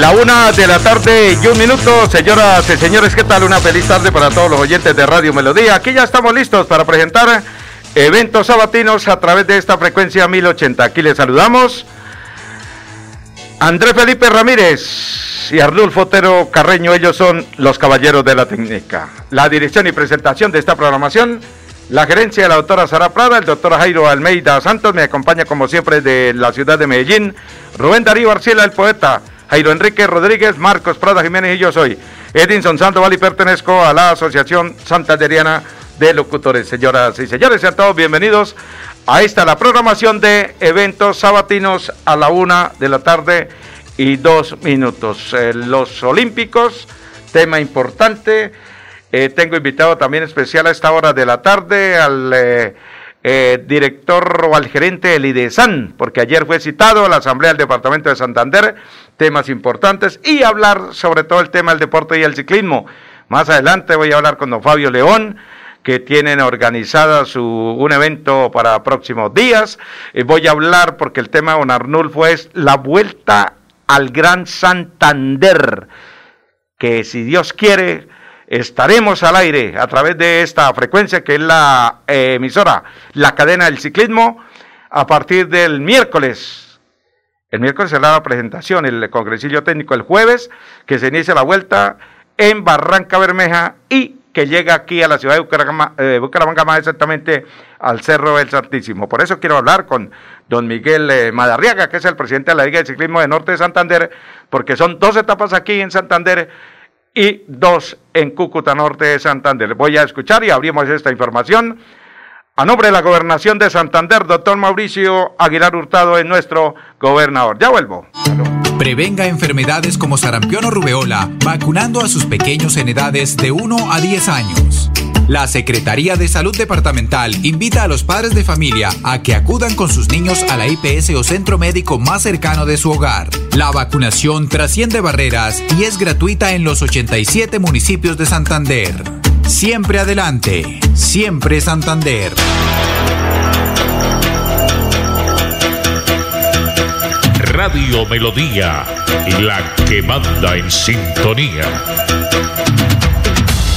La una de la tarde y un minuto, señoras y señores, ¿qué tal? Una feliz tarde para todos los oyentes de Radio Melodía. Aquí ya estamos listos para presentar eventos sabatinos a través de esta frecuencia 1080. Aquí les saludamos. Andrés Felipe Ramírez y Arnulfo Otero Carreño, ellos son los caballeros de la técnica. La dirección y presentación de esta programación, la gerencia de la doctora Sara Prada, el doctor Jairo Almeida Santos, me acompaña como siempre de la ciudad de Medellín, Rubén Darío Arciela, el poeta, Jairo Enrique Rodríguez, Marcos Prada Jiménez y yo soy Edinson Sandoval y pertenezco a la Asociación Santanderiana de Locutores. Señoras y señores, sean todos bienvenidos a esta la programación de eventos sabatinos a la una de la tarde y dos minutos. Eh, los Olímpicos, tema importante. Eh, tengo invitado también especial a esta hora de la tarde al eh, director o al gerente del IDESAN, porque ayer fue citado a la Asamblea del Departamento de Santander temas importantes y hablar sobre todo el tema del deporte y el ciclismo. Más adelante voy a hablar con don Fabio León, que tienen organizada su, un evento para próximos días. Eh, voy a hablar porque el tema de don Arnulfo es la vuelta al Gran Santander, que si Dios quiere, estaremos al aire a través de esta frecuencia que es la eh, emisora, la cadena del ciclismo, a partir del miércoles el miércoles será la presentación, el congresillo técnico el jueves, que se inicia la vuelta en Barranca Bermeja y que llega aquí a la ciudad de Bucaramanga, más exactamente al Cerro del Santísimo. Por eso quiero hablar con don Miguel eh, Madarriaga, que es el presidente de la Liga de Ciclismo de Norte de Santander, porque son dos etapas aquí en Santander y dos en Cúcuta Norte de Santander. Voy a escuchar y abrimos esta información a nombre de la Gobernación de Santander, doctor Mauricio Aguilar Hurtado es nuestro gobernador. Ya vuelvo. Prevenga enfermedades como sarampión o rubeola, vacunando a sus pequeños en edades de 1 a 10 años. La Secretaría de Salud Departamental invita a los padres de familia a que acudan con sus niños a la IPS o centro médico más cercano de su hogar. La vacunación trasciende barreras y es gratuita en los 87 municipios de Santander. Siempre adelante, siempre Santander. Radio Melodía, la que manda en sintonía.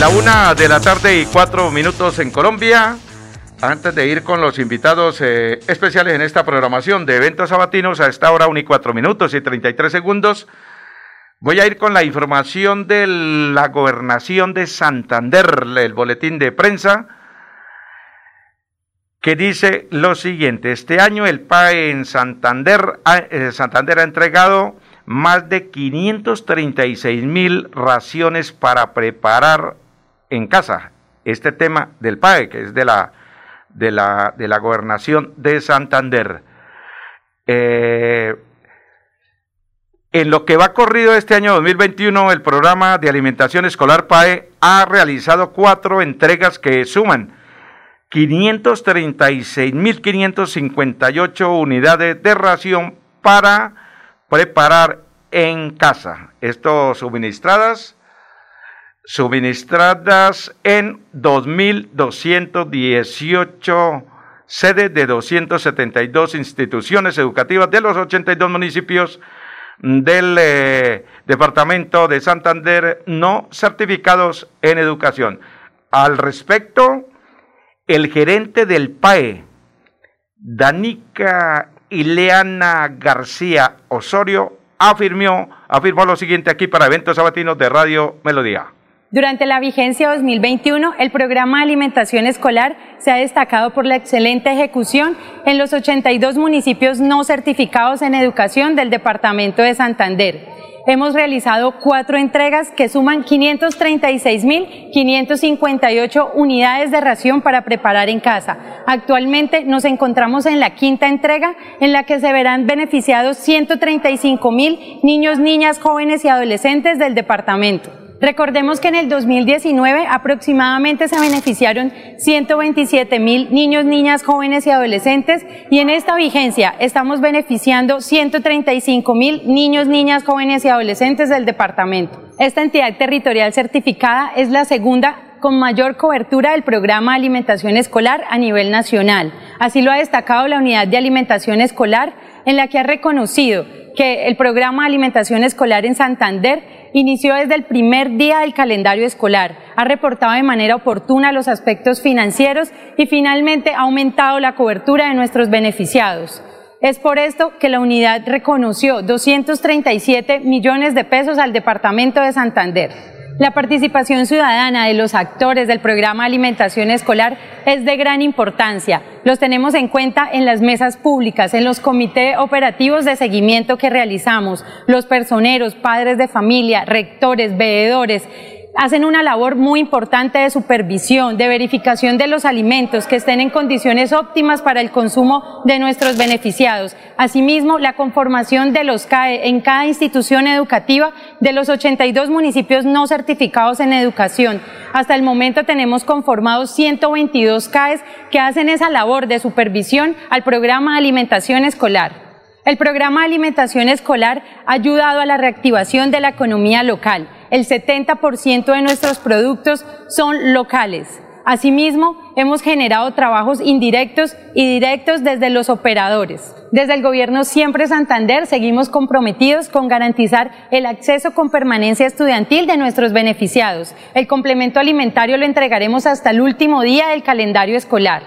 La una de la tarde y cuatro minutos en Colombia. Antes de ir con los invitados eh, especiales en esta programación de eventos sabatinos, a esta hora una y cuatro minutos y 33 segundos, voy a ir con la información de la gobernación de Santander, el boletín de prensa, que dice lo siguiente. Este año el PAE en Santander, eh, Santander ha entregado más de 536 mil raciones para preparar en casa este tema del PAE, que es de la, de la, de la gobernación de Santander. Eh, en lo que va corrido este año 2021, el programa de alimentación escolar PAE ha realizado cuatro entregas que suman 536.558 unidades de ración para preparar en casa. Esto suministradas suministradas en 2.218 sedes de 272 instituciones educativas de los 82 municipios del eh, departamento de Santander no certificados en educación. Al respecto, el gerente del PAE, Danica Ileana García Osorio, afirmó, afirmó lo siguiente aquí para eventos sabatinos de Radio Melodía. Durante la vigencia 2021, el programa de alimentación escolar se ha destacado por la excelente ejecución en los 82 municipios no certificados en educación del departamento de Santander. Hemos realizado cuatro entregas que suman 536.558 unidades de ración para preparar en casa. Actualmente nos encontramos en la quinta entrega en la que se verán beneficiados 135.000 niños, niñas, jóvenes y adolescentes del departamento. Recordemos que en el 2019 aproximadamente se beneficiaron 127 mil niños, niñas, jóvenes y adolescentes y en esta vigencia estamos beneficiando 135 mil niños, niñas, jóvenes y adolescentes del departamento. Esta entidad territorial certificada es la segunda con mayor cobertura del programa de alimentación escolar a nivel nacional. Así lo ha destacado la unidad de alimentación escolar en la que ha reconocido que el programa de alimentación escolar en Santander inició desde el primer día del calendario escolar, ha reportado de manera oportuna los aspectos financieros y finalmente ha aumentado la cobertura de nuestros beneficiados. Es por esto que la unidad reconoció 237 millones de pesos al Departamento de Santander. La participación ciudadana de los actores del programa alimentación escolar es de gran importancia. Los tenemos en cuenta en las mesas públicas, en los comités operativos de seguimiento que realizamos, los personeros, padres de familia, rectores, veedores hacen una labor muy importante de supervisión, de verificación de los alimentos que estén en condiciones óptimas para el consumo de nuestros beneficiados. Asimismo, la conformación de los CAE en cada institución educativa de los 82 municipios no certificados en educación. Hasta el momento tenemos conformados 122 CAEs que hacen esa labor de supervisión al programa de alimentación escolar. El programa de alimentación escolar ha ayudado a la reactivación de la economía local. El 70% de nuestros productos son locales. Asimismo, hemos generado trabajos indirectos y directos desde los operadores. Desde el Gobierno Siempre Santander seguimos comprometidos con garantizar el acceso con permanencia estudiantil de nuestros beneficiados. El complemento alimentario lo entregaremos hasta el último día del calendario escolar.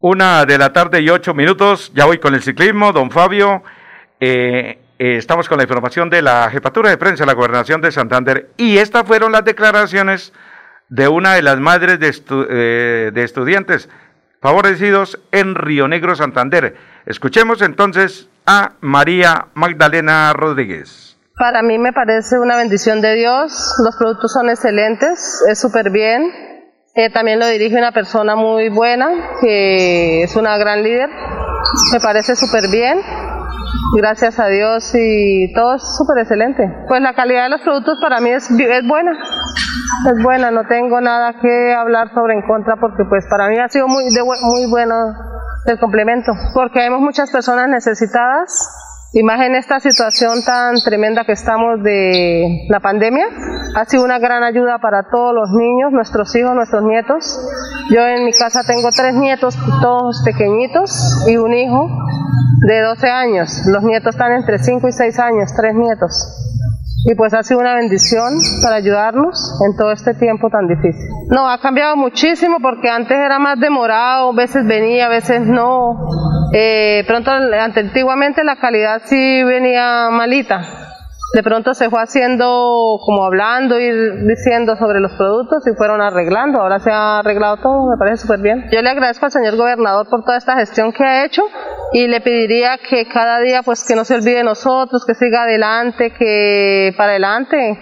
Una de la tarde y ocho minutos, ya voy con el ciclismo, don Fabio. Eh, eh, estamos con la información de la jefatura de prensa de la gobernación de Santander y estas fueron las declaraciones de una de las madres de, eh, de estudiantes favorecidos en Río Negro, Santander. Escuchemos entonces a María Magdalena Rodríguez. Para mí me parece una bendición de Dios, los productos son excelentes, es súper bien, eh, también lo dirige una persona muy buena, que es una gran líder. Me parece súper bien. Gracias a Dios y todo es súper excelente. Pues la calidad de los productos para mí es, es buena. Es buena, no tengo nada que hablar sobre en contra porque pues para mí ha sido muy, muy bueno el complemento. Porque vemos muchas personas necesitadas y más en esta situación tan tremenda que estamos de la pandemia, ha sido una gran ayuda para todos los niños, nuestros hijos, nuestros nietos. Yo en mi casa tengo tres nietos, todos pequeñitos, y un hijo de 12 años. Los nietos están entre 5 y 6 años, tres nietos y pues ha sido una bendición para ayudarnos en todo este tiempo tan difícil. No, ha cambiado muchísimo porque antes era más demorado, a veces venía, a veces no. Eh, pronto, antiguamente la calidad sí venía malita, de pronto se fue haciendo como hablando y diciendo sobre los productos y fueron arreglando. Ahora se ha arreglado todo, me parece súper bien. Yo le agradezco al señor gobernador por toda esta gestión que ha hecho y le pediría que cada día pues que no se olvide de nosotros, que siga adelante, que para adelante,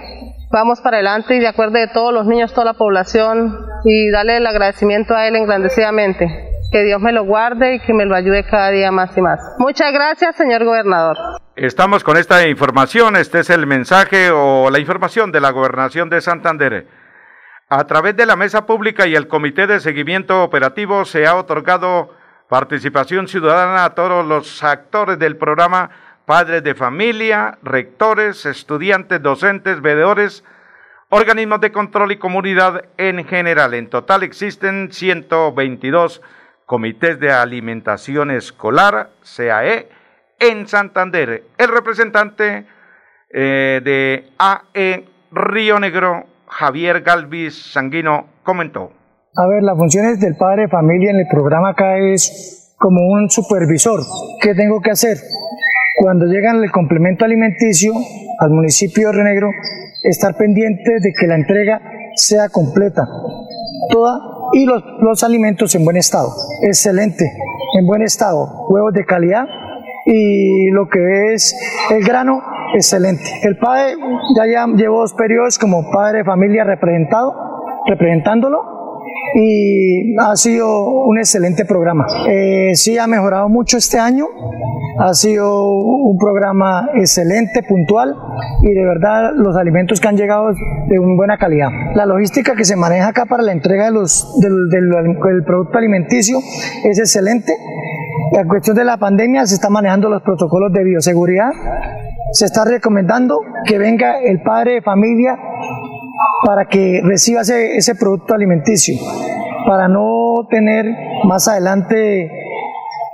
vamos para adelante y de acuerdo de todos los niños, toda la población y darle el agradecimiento a él engrandecidamente. Que Dios me lo guarde y que me lo ayude cada día más y más. Muchas gracias, señor gobernador. Estamos con esta información, este es el mensaje o la información de la gobernación de Santander. A través de la mesa pública y el comité de seguimiento operativo se ha otorgado participación ciudadana a todos los actores del programa, padres de familia, rectores, estudiantes, docentes, veedores, organismos de control y comunidad en general. En total existen 122 comités de alimentación escolar, CAE, en Santander. El representante eh, de AE Río Negro, Javier Galvis Sanguino, comentó. A ver, las funciones del padre de familia en el programa acá es como un supervisor. ¿Qué tengo que hacer? Cuando llegan el complemento alimenticio al municipio de Río Negro, estar pendiente de que la entrega sea completa, toda y los, los alimentos en buen estado. Excelente, en buen estado, huevos de calidad y lo que es el grano excelente. El padre ya, ya llevó dos periodos como padre de familia representado, representándolo y ha sido un excelente programa. Eh, sí ha mejorado mucho este año, ha sido un programa excelente, puntual y de verdad los alimentos que han llegado de una buena calidad. La logística que se maneja acá para la entrega de los, del, del producto alimenticio es excelente. La cuestión de la pandemia se está manejando los protocolos de bioseguridad. Se está recomendando que venga el padre de familia para que reciba ese, ese producto alimenticio, para no tener más adelante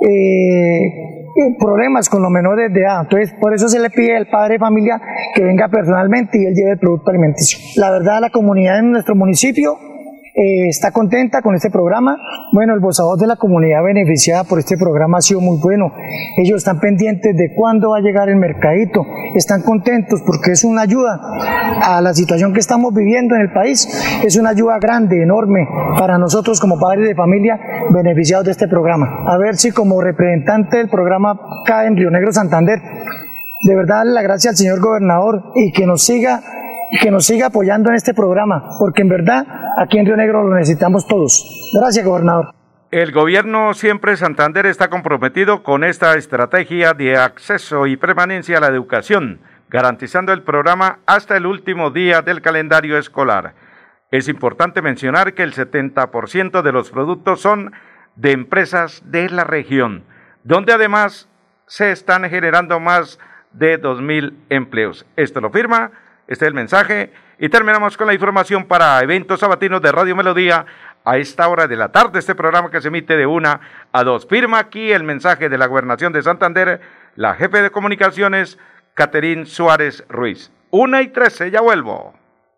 eh, problemas con los menores de edad. Entonces, por eso se le pide al padre de familia que venga personalmente y él lleve el producto alimenticio. La verdad, la comunidad en nuestro municipio eh, está contenta con este programa. Bueno, el voz de la comunidad beneficiada por este programa ha sido muy bueno. Ellos están pendientes de cuándo va a llegar el mercadito. Están contentos porque es una ayuda a la situación que estamos viviendo en el país. Es una ayuda grande, enorme para nosotros como padres de familia beneficiados de este programa. A ver si como representante del programa acá en Río Negro Santander, de verdad la gracia al señor gobernador y que nos siga que nos siga apoyando en este programa, porque en verdad aquí en Río Negro lo necesitamos todos. Gracias, gobernador. El gobierno siempre Santander está comprometido con esta estrategia de acceso y permanencia a la educación, garantizando el programa hasta el último día del calendario escolar. Es importante mencionar que el 70% de los productos son de empresas de la región, donde además se están generando más de 2.000 empleos. Esto lo firma este es el mensaje. Y terminamos con la información para eventos sabatinos de Radio Melodía a esta hora de la tarde. Este programa que se emite de una a dos. Firma aquí el mensaje de la Gobernación de Santander, la jefe de comunicaciones, Caterín Suárez Ruiz. Una y trece, ya vuelvo.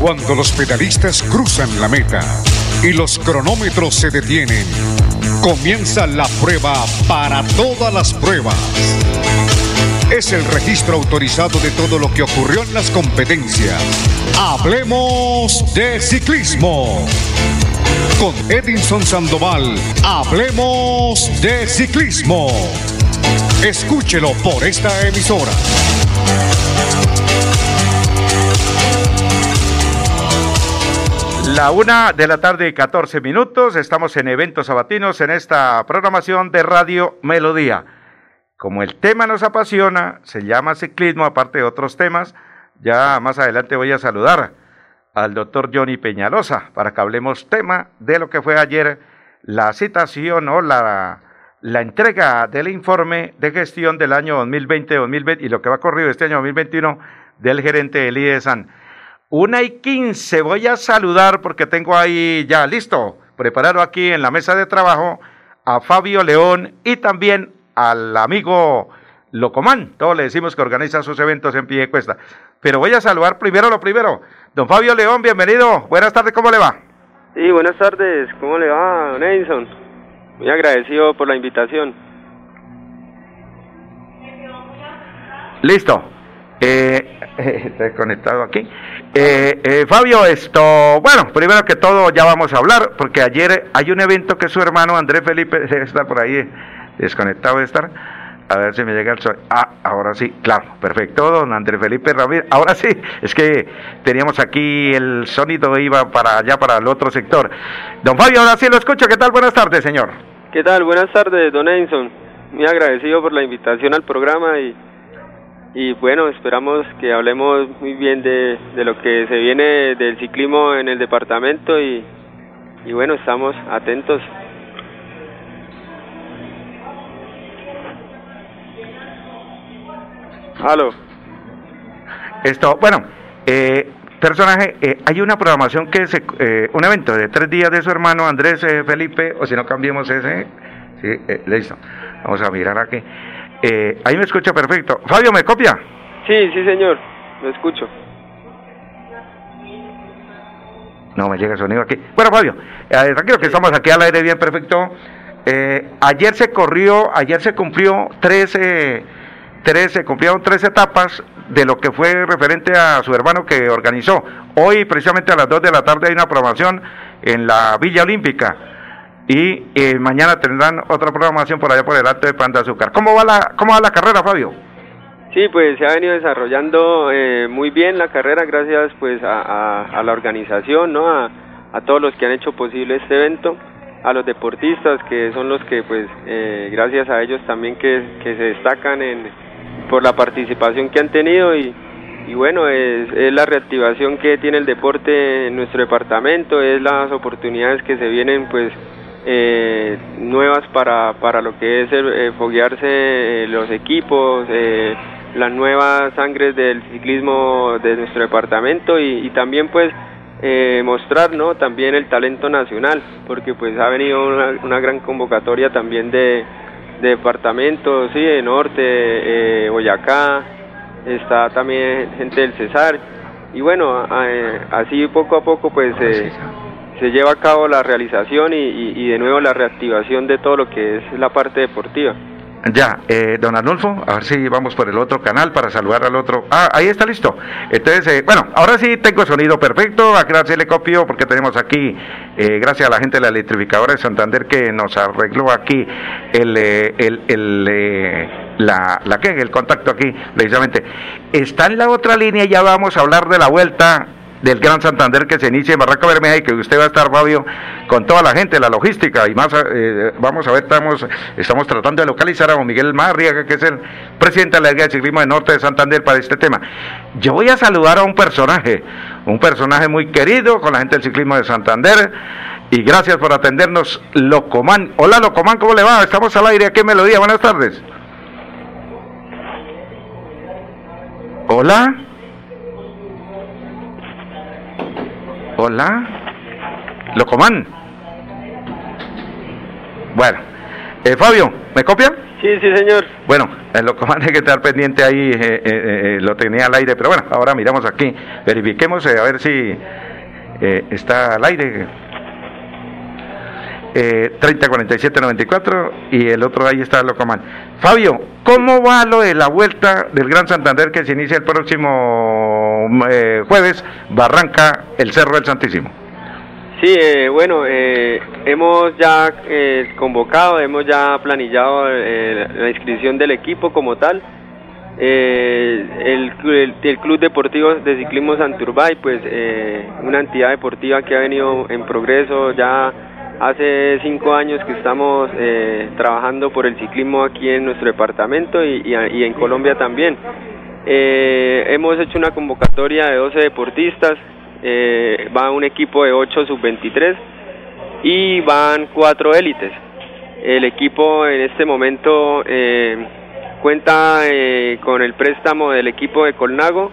Cuando los pedalistas cruzan la meta y los cronómetros se detienen, comienza la prueba para todas las pruebas. Es el registro autorizado de todo lo que ocurrió en las competencias. Hablemos de ciclismo. Con Edinson Sandoval, hablemos de ciclismo. Escúchelo por esta emisora. La una de la tarde y 14 minutos, estamos en eventos sabatinos en esta programación de Radio Melodía. Como el tema nos apasiona, se llama ciclismo, aparte de otros temas, ya más adelante voy a saludar al doctor Johnny Peñalosa para que hablemos tema de lo que fue ayer la citación o la, la entrega del informe de gestión del año 2020-2020 y lo que va corrido este año 2021 del gerente Elías San. Una y quince, voy a saludar porque tengo ahí ya listo, preparado aquí en la mesa de trabajo a Fabio León y también al amigo Locomán. Todos le decimos que organiza sus eventos en pie de cuesta. Pero voy a saludar primero lo primero. Don Fabio León, bienvenido. Buenas tardes, ¿cómo le va? Sí, buenas tardes. ¿Cómo le va, don Edison? Muy agradecido por la invitación. Listo. Eh, estoy conectado aquí. Eh, eh, Fabio, esto, bueno, primero que todo ya vamos a hablar, porque ayer hay un evento que su hermano Andrés Felipe debe estar por ahí desconectado de estar. A ver si me llega el sol. Ah, ahora sí, claro, perfecto, don Andrés Felipe Ramírez. Ahora sí, es que teníamos aquí el sonido, iba para allá, para el otro sector. Don Fabio, ahora sí lo escucho. ¿Qué tal? Buenas tardes, señor. ¿Qué tal? Buenas tardes, don Edison. Muy agradecido por la invitación al programa y y bueno, esperamos que hablemos muy bien de, de lo que se viene del ciclismo en el departamento y, y bueno, estamos atentos. Aló. Esto, bueno, eh, personaje, eh, hay una programación que es eh, un evento de tres días de su hermano Andrés eh, Felipe, o si no cambiemos ese, sí, eh, listo. Vamos a mirar aquí. Eh, ahí me escucha perfecto. Fabio, ¿me copia? Sí, sí, señor. lo escucho. No me llega el sonido aquí. Bueno, Fabio, eh, tranquilo que estamos aquí al aire bien perfecto. Eh, ayer se corrió, ayer se cumplió 13, 13, cumplieron tres etapas de lo que fue referente a su hermano que organizó. Hoy, precisamente a las 2 de la tarde, hay una programación en la Villa Olímpica. Y eh, mañana tendrán otra programación por allá por el Alto de Pan de Azúcar. ¿Cómo va la, cómo va la carrera, Fabio? Sí, pues se ha venido desarrollando eh, muy bien la carrera gracias pues a, la organización, ¿no? A, todos los que han hecho posible este evento, a los deportistas que son los que pues eh, gracias a ellos también que, que se destacan en, por la participación que han tenido y, y bueno, es, es, la reactivación que tiene el deporte en nuestro departamento, es las oportunidades que se vienen pues eh, nuevas para, para lo que es eh, foguearse eh, los equipos, eh, las nuevas sangres del ciclismo de nuestro departamento y, y también pues mostrar ¿no? también el talento nacional, porque pues ha venido una, una gran convocatoria también de, de departamentos, sí, de Norte, eh, Boyacá, está también gente del Cesar. Y bueno, eh, así poco a poco pues eh, se lleva a cabo la realización y, y de nuevo la reactivación de todo lo que es la parte deportiva. Ya, eh, don Arnulfo, a ver si vamos por el otro canal para saludar al otro. Ah, ahí está listo. Entonces, eh, bueno, ahora sí tengo sonido perfecto. A gracias le copio porque tenemos aquí, eh, gracias a la gente de la electrificadora de Santander que nos arregló aquí el, el, el la, la que el contacto aquí precisamente. Está en la otra línea, ya vamos a hablar de la vuelta del Gran Santander que se inicia en Barranca Bermeja y que usted va a estar, Fabio, con toda la gente, la logística y más, eh, vamos a ver, estamos, estamos tratando de localizar a don Miguel Marriaga, que es el presidente de la Liga de Ciclismo de Norte de Santander para este tema. Yo voy a saludar a un personaje, un personaje muy querido con la gente del ciclismo de Santander y gracias por atendernos, Locomán. Hola Locomán, ¿cómo le va? Estamos al aire, ¿a qué melodía? Buenas tardes. Hola. Hola. Locomán. Bueno. Eh, Fabio, ¿me copian? Sí, sí, señor. Bueno, el Locomán hay que estar pendiente ahí, eh, eh, eh, lo tenía al aire, pero bueno, ahora miramos aquí, verifiquemos a ver si está al aire. 30 47 94 y el otro ahí está Locomán. Fabio, ¿cómo va lo de la vuelta del Gran Santander que se inicia el próximo eh, jueves, Barranca, el Cerro del Santísimo? Sí, eh, bueno, eh, hemos ya convocado, hemos ya planillado la inscripción del equipo como tal. El, el, Club Deportivo de Ciclismo Santurbay, pues una entidad deportiva que ha venido en progreso ya Hace cinco años que estamos eh, trabajando por el ciclismo aquí en nuestro departamento y, en Colombia también. Eh, hemos hecho una convocatoria de 12 deportistas, eh, va un equipo de 8 sub-23 y van cuatro élites. El equipo en este momento cuenta con el préstamo del equipo de Colnago,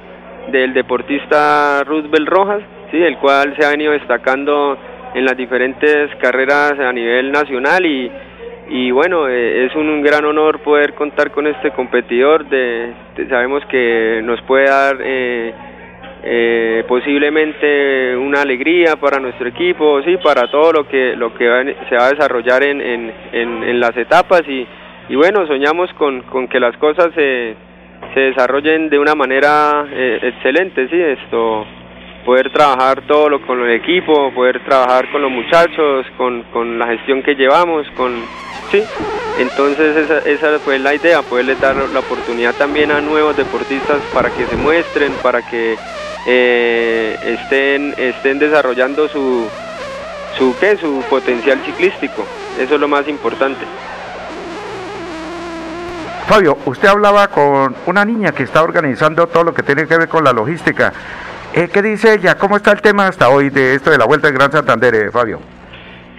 del deportista Roosevelt Rojas, ¿sí? el cual se ha venido destacando en las diferentes carreras a nivel nacional y, y bueno, eh, es un gran honor poder contar con este competidor, de, sabemos que nos puede dar eh, eh, posiblemente una alegría para nuestro equipo, sí, para todo lo que, lo que se va a desarrollar en, en, en, las etapas y, y bueno, soñamos con, con que las cosas se, se desarrollen de una manera excelente, sí, esto poder trabajar todo lo con el equipo, poder trabajar con los muchachos, con, con la gestión que llevamos, con sí. Entonces esa, esa fue la idea, poderle dar la oportunidad también a nuevos deportistas para que se muestren, para que eh, estén, estén desarrollando su, su, ¿qué? su potencial ciclístico. Eso es lo más importante. Fabio, usted hablaba con una niña que está organizando todo lo que tiene que ver con la logística. Eh, ¿Qué dice ella? ¿Cómo está el tema hasta hoy de esto de la Vuelta del Gran Santander, eh, Fabio?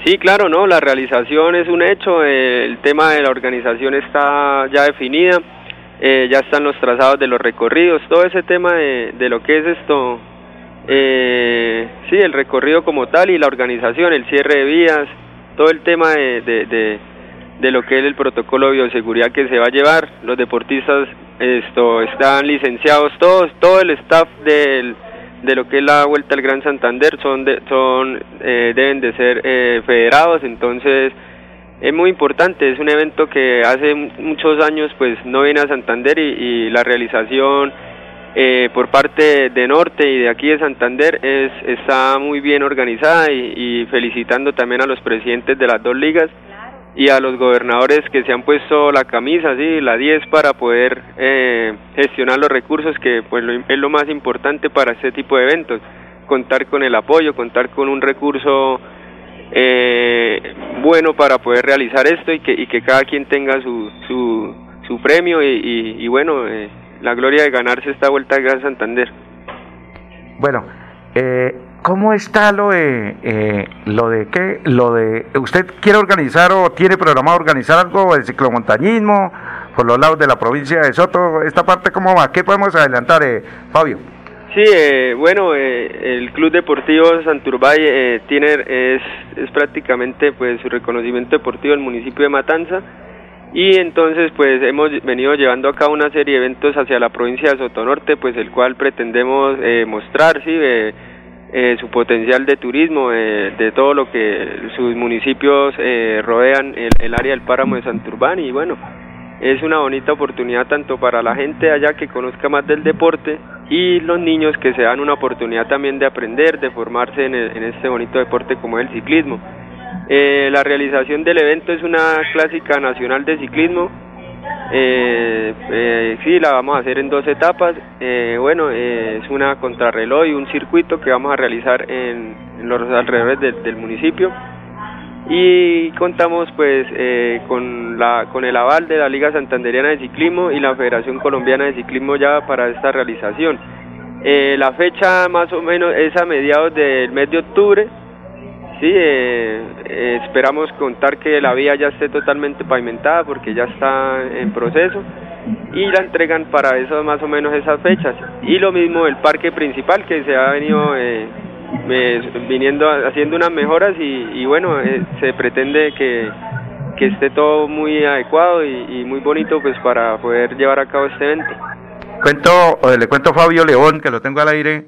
Sí, claro, no, la realización es un hecho, eh, el tema de la organización está ya definida, ya están los trazados de los recorridos, todo ese tema de, de lo que es esto, sí, el recorrido como tal y la organización, el cierre de vías, todo el tema de, de, de, de lo que es el protocolo de bioseguridad que se va a llevar, los deportistas esto están licenciados todos, todo el staff del, de lo que es la Vuelta al Gran Santander son, de, son eh, deben de ser eh, federados, entonces es muy importante, es un evento que hace muchos años pues no viene a Santander y, la realización eh, por parte de Norte y de aquí de Santander es, está muy bien organizada y, y felicitando también a los presidentes de las dos ligas y a los gobernadores que se han puesto la camisa, sí, la 10 para poder eh, gestionar los recursos que pues es lo más importante para este tipo de eventos, contar con el apoyo, contar con un recurso eh, bueno para poder realizar esto y que, y que cada quien tenga su, su, su premio y, y, bueno, eh, la gloria de ganarse esta vuelta a Gran Santander. Bueno, eh, ¿Cómo está lo de, eh, lo de qué? Lo de, ¿usted quiere organizar o tiene programado organizar algo del ciclomontañismo por los lados de la provincia de Soto? ¿Esta parte cómo va? ¿Qué podemos adelantar, eh, Fabio? Sí, eh, bueno, el Club Deportivo Santurbay tiene, es, es prácticamente pues su reconocimiento deportivo el municipio de Matanza y entonces pues hemos venido llevando a cabo una serie de eventos hacia la provincia de Sotonorte, pues el cual pretendemos mostrar, sí, eh, su potencial de turismo, eh, de todo lo que sus municipios eh, rodean el, área del páramo de Santurbán y bueno, es una bonita oportunidad tanto para la gente allá que conozca más del deporte y los niños que se dan una oportunidad también de aprender, de formarse en, en este bonito deporte como es el ciclismo. la realización del evento es una clásica nacional de ciclismo eh, eh, sí, la vamos a hacer en dos etapas. Eh, bueno, eh, es una contrarreloj y un circuito que vamos a realizar en, los alrededores del municipio. Y contamos pues con, la, con el aval de la Liga Santanderiana de Ciclismo y la Federación Colombiana de Ciclismo ya para esta realización. la fecha más o menos es a mediados del mes de octubre Sí, eh, eh, esperamos contar que la vía ya esté totalmente pavimentada porque ya está en proceso y la entregan para eso más o menos esas fechas. Y lo mismo el parque principal que se ha venido eh, viniendo haciendo unas mejoras y, bueno, se pretende que, que, esté todo muy adecuado y, y, muy bonito pues para poder llevar a cabo este evento. Cuento, le cuento a Fabio León que lo tengo al aire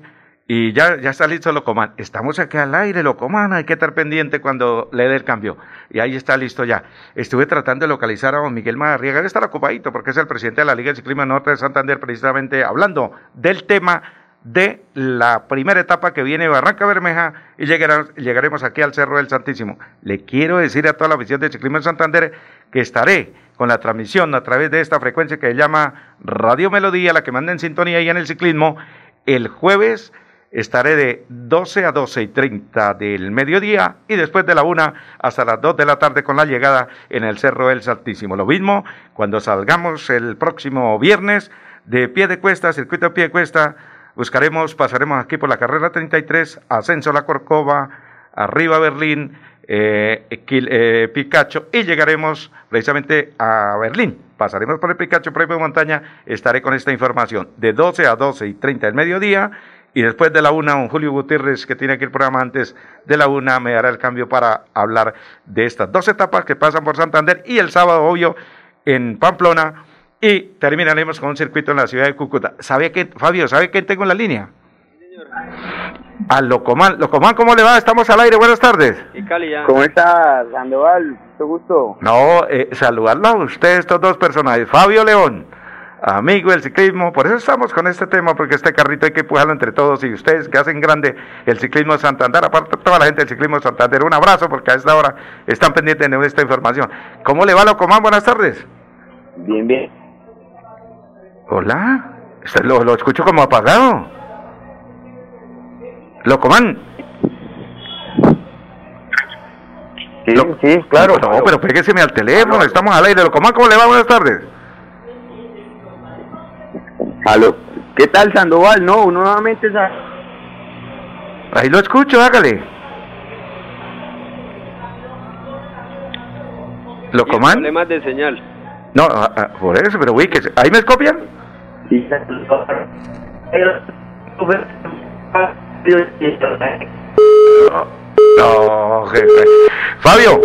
y ya, ya está listo Locoman. Estamos aquí al aire, Locoman, hay que estar pendiente cuando le dé el cambio. Y ahí está listo ya. Estuve tratando de localizar a don Miguel Madariaga, él está ocupadito porque es el presidente de la Liga de Ciclismo Norte de Santander, precisamente hablando del tema de la primera etapa que viene Barranca Bermeja y llegaremos aquí al Cerro del Santísimo. Le quiero decir a toda la afición de Ciclismo en Santander que estaré con la transmisión a través de esta frecuencia que se llama Radio Melodía, la que manda en sintonía y en el ciclismo, el jueves estaré de 12 a 12 y 30 del mediodía y después de la una hasta las 2 de la tarde con la llegada en el Cerro del Saltísimo. Lo mismo cuando salgamos el próximo viernes de pie de cuesta, circuito de pie de cuesta, buscaremos, pasaremos aquí por la carrera 33, ascenso a la Corcova, arriba Berlín, eh, eh, Picacho y llegaremos precisamente a Berlín. Pasaremos por el Picacho, Premio Montaña, estaré con esta información de 12 a 12 y 30 del mediodía y después de la una, un Julio Gutiérrez, que tiene que ir programa antes de la una, me dará el cambio para hablar de estas dos etapas que pasan por Santander y el sábado, obvio, en Pamplona. Y terminaremos con un circuito en la ciudad de Cúcuta. ¿Sabe que, Fabio, sabe quién tengo en la línea? Al Locomán. Locomán, ¿cómo le va? Estamos al aire. Buenas tardes. ¿Cómo está, Sandoval? Mucho gusto. No, eh, saludarlo a usted, estos dos personajes. Fabio León amigo del ciclismo. Por eso estamos con este tema, porque este carrito hay que empujarlo entre todos y ustedes que hacen grande el ciclismo de Santander, aparte toda la gente del ciclismo de Santander, un abrazo porque a esta hora están pendientes de esta información. ¿Cómo le va, Locomán? Buenas tardes. Bien, bien. Hola, lo, lo escucho como apagado. Locomán. Sí, sí, claro. No, pero pégueseme al teléfono, estamos al aire. Locomán, ¿cómo le va? Buenas tardes. Aló. ¿Qué tal, Sandoval? No, uno nuevamente... Ahí lo escucho, hágale. ¿Lo coman? Problemas de señal. No, ah, ah, por eso, pero uy, que ¿ahí me copian? Sí. No, jefe. Fabio,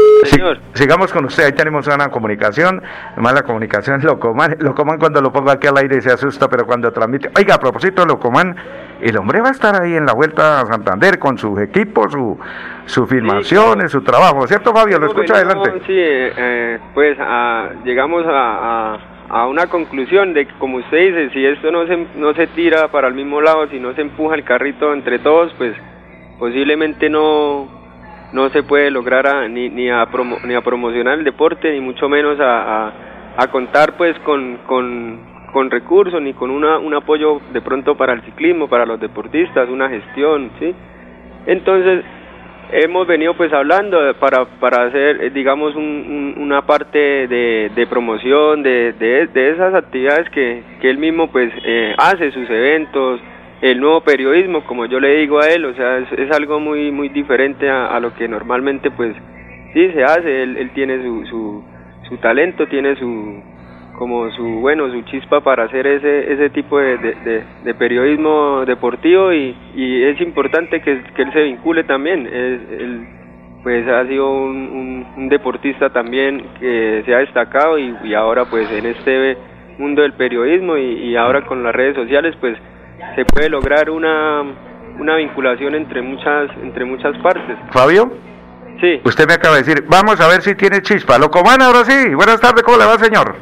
sigamos con usted. Ahí tenemos una comunicación. Además, la comunicación Locoman. Locoman, cuando lo pongo aquí al aire se asusta, pero cuando transmite. Oiga, a propósito Locoman, el hombre va a estar ahí en la vuelta a Santander con sus equipos, su, su filmaciones, su trabajo. ¿Cierto, Fabio? Lo escucho adelante. Sí, eh, pues llegamos a, a, una conclusión de que, como usted dice, si esto no se, no se tira para el mismo lado, si no se empuja el carrito entre todos, pues posiblemente no no se puede lograr ni, ni, a ni a promocionar el deporte, ni mucho menos a, a, contar pues con, con, con, recursos, ni con una, un apoyo de pronto para el ciclismo, para los deportistas, una gestión, ¿sí? Entonces, hemos venido pues hablando para, para hacer, digamos, una parte de, de promoción de, de, de, esas actividades que, que él mismo pues eh, hace, sus eventos, el nuevo periodismo, como yo le digo a él, o sea, es, algo muy muy diferente a, lo que normalmente pues sí se hace, él, él tiene su, su, su, talento, tiene su como su bueno su chispa para hacer ese ese tipo de, de, periodismo deportivo y, y es importante que, que, él se vincule también. Él, pues ha sido un, un, deportista también que se ha destacado y, y ahora pues en este mundo del periodismo y, y ahora con las redes sociales pues se puede lograr una, una vinculación entre muchas, entre muchas partes. Fabio. Sí. Usted me acaba de decir, vamos a ver si tiene chispa. Locoman, ahora sí. Buenas tardes, ¿cómo le va, señor?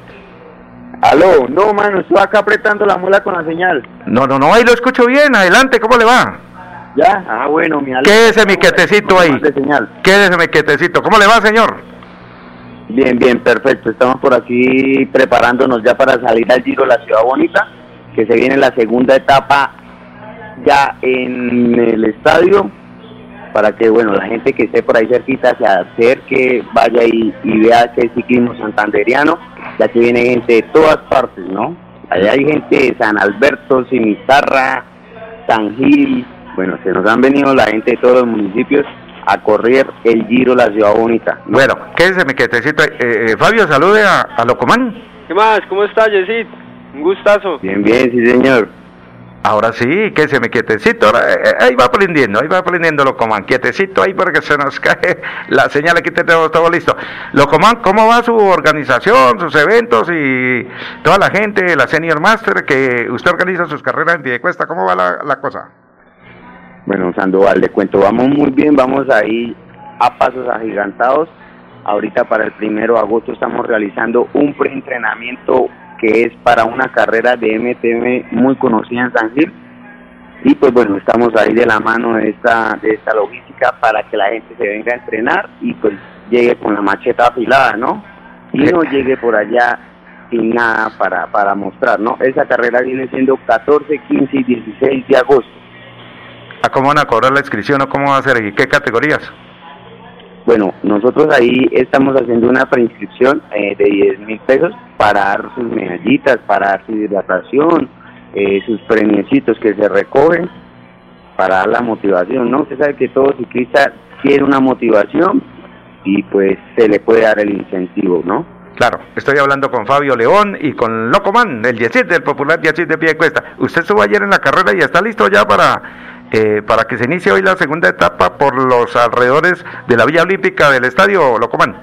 Aló, no, mano, estoy acá apretando la muela con la señal. No, no, no, ahí lo escucho bien. Adelante, ¿cómo le va? Ya, ah, bueno, mi Quédese mi quietecito ahí. Quédese mi quietecito. ¿Cómo le va, señor? Bien, bien, perfecto. Estamos por aquí preparándonos ya para salir al Giro de la Ciudad Bonita que se viene la segunda etapa ya en el estadio para que bueno la gente que esté por ahí cerquita se acerque, vaya y, vea que es ciclismo santanderiano, ya que viene gente de todas partes, ¿no? Allá hay gente de San Alberto, Cimitarra, San Gil, bueno, se nos han venido la gente de todos los municipios a correr el Giro La Ciudad Bonita. Bueno, quédese mi quietecito. Eh, eh, Fabio, salude a, a Locomán. ¿Qué más? ¿Cómo está, Yesid? Un gustazo. Bien, bien, sí, señor. Ahora sí, que se me quietecito. Ahora, eh, eh, ahí va aprendiendo, ahí va aprendiendo Locomán. Quietecito ahí porque se nos cae la señal. Aquí tenemos todo listo. Locomán, ¿cómo va su organización, sus eventos y toda la gente, la Senior Master, que usted organiza sus carreras en Piedecuesta? ¿Cómo va la, la cosa? Bueno, Sandoval, le cuento, vamos muy bien, vamos ahí a pasos agigantados. Ahorita para el primero de agosto estamos realizando un preentrenamiento que es para una carrera de MTM muy conocida en San Gil. Y pues bueno, estamos ahí de la mano de esta, de esta logística para que la gente se venga a entrenar y pues llegue con la macheta afilada, ¿no? Y no llegue por allá sin nada para, para mostrar, ¿no? Esa carrera viene siendo 14, 15 y 16 de agosto. ¿A cómo van a cobrar la inscripción o cómo va a ser y qué categorías? Bueno, nosotros ahí estamos haciendo una preinscripción eh, de 10 mil pesos para dar sus medallitas, para dar su hidratación, eh, sus premiecitos que se recogen, para dar la motivación, ¿no? Usted sabe que todo ciclista quiere una motivación y pues se le puede dar el incentivo, ¿no? Claro, estoy hablando con Fabio León y con Locoman, el Yesid, del popular Yesid de Piedecuesta. Usted estuvo ayer en la carrera y está listo ya para eh, para que se inicie hoy la segunda etapa por los alrededores de la Villa Olímpica del Estadio Locomán.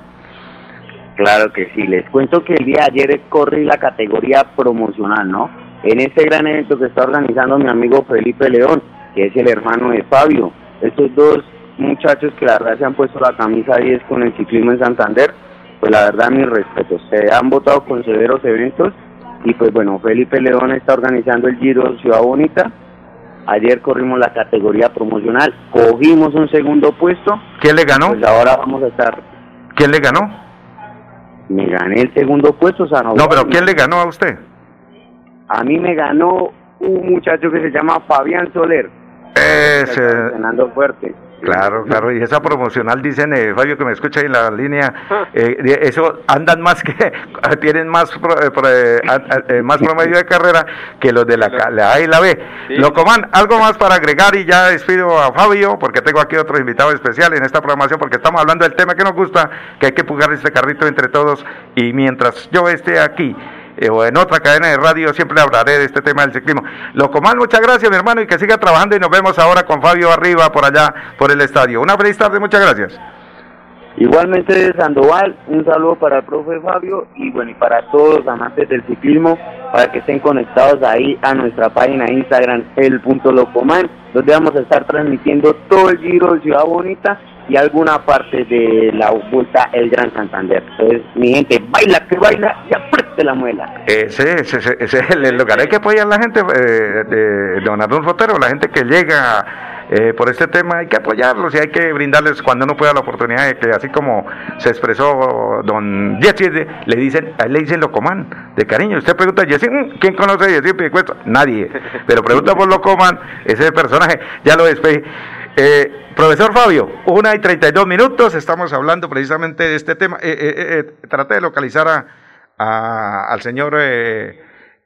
Claro que sí, les cuento que el día de ayer corrí la categoría promocional, ¿no? En este gran evento que está organizando mi amigo Felipe León, que es el hermano de Fabio. Estos dos muchachos que la verdad se han puesto la camisa 10 con el ciclismo en Santander, pues la verdad mis respetos. Se han votado con severos eventos y pues bueno, Felipe León está organizando el Giro Ciudad Bonita Ayer corrimos la categoría promocional, cogimos un segundo puesto. ¿Quién le ganó? Pues ahora vamos a estar. ¿Quién le ganó? Me gané el segundo puesto, Sanoval. No, pero ¿quién le ganó a usted? A mí me ganó un muchacho que se llama Fabián Soler. Ese. Ganando fuerte. Claro, claro, y esa promocional, dicen, eh, Fabio, que me escucha ahí en la línea, eh, eso andan más que, tienen más eh, más promedio de carrera que los de la, A y la B. Locoman, algo más para agregar y ya despido a Fabio, porque tengo aquí otro invitado especial en esta programación, porque estamos hablando del tema que nos gusta, que hay que pujar este carrito entre todos, y mientras yo esté aquí, eh, en otra cadena de radio siempre hablaré de este tema del ciclismo. Locomal, muchas gracias mi hermano y que siga trabajando y nos vemos ahora con Fabio arriba por allá por el estadio. Una feliz tarde, muchas gracias. Igualmente Sandoval, un saludo para el profe Fabio y bueno, y para todos los amantes del ciclismo, para que estén conectados ahí a nuestra página Instagram, el punto Locoman, donde vamos a estar transmitiendo todo el giro de Ciudad Bonita y alguna parte de la vuelta El Gran Santander. Entonces, mi gente, baila que baila y apriete la muela. Ese, ese, ese, ese es el lugar. Hay que apoyar a la gente eh, de Don Adolfo Rotero, la gente que llega eh, por este tema hay que apoyarlos y hay que brindarles cuando uno pueda la oportunidad de que así como se expresó don Jesse, le dicen, a le dicen Locoman, de cariño. Usted pregunta, Jesse, mm, ¿quién conoce a Jesse Piedecuesta? Nadie. Pero pregunta por Locoman, ese personaje, ya lo despedí. Eh, profesor Fabio, una y 32 minutos, estamos hablando precisamente de este tema. Eh, eh, eh traté de localizar a, a, al señor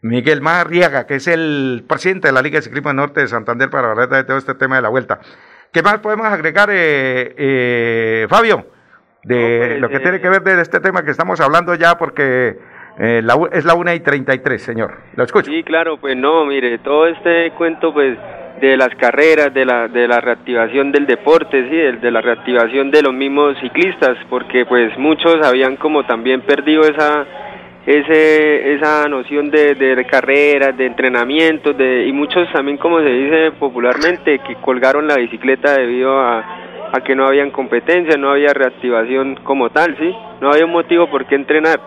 Miguel Marriaga, que es el presidente de la Liga de Ciclismo Norte de Santander, para hablar de todo este tema de la vuelta. ¿Qué más podemos agregar, eh, eh, Fabio, de pues, lo que tiene que ver de este tema que estamos hablando ya? Porque eh, la, es la 1 y 33, señor. Lo escucho. Sí, claro, pues no, mire, todo este cuento, pues de las carreras, de la, de la reactivación del deporte, sí, de, de la reactivación de los mismos ciclistas, porque pues muchos habían como también perdido esa ese, esa noción de, de carreras, de entrenamiento, de, y muchos también, como se dice popularmente, que colgaron la bicicleta debido a, a que no habían competencia, no había reactivación como tal, ¿sí? No había un motivo por qué entrenar.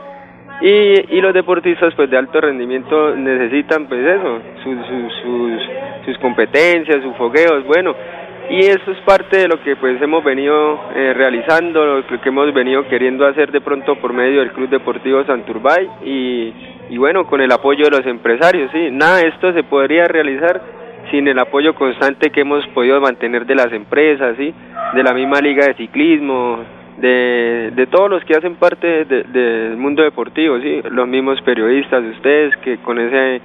Y, y los deportistas pues de alto rendimiento necesitan pues eso, sus, sus, sus, competencias, sus fogueos, bueno, y eso es parte de lo que pues hemos venido eh, realizando, lo que hemos venido queriendo hacer de pronto por medio del Club Deportivo Santurbay y, y bueno, con el apoyo de los empresarios, sí, nada de esto se podría realizar sin el apoyo constante que hemos podido mantener de las empresas, sí, de la misma liga de ciclismo, de, de todos los que hacen parte de- del mundo deportivo, sí, los mismos periodistas de ustedes que con ese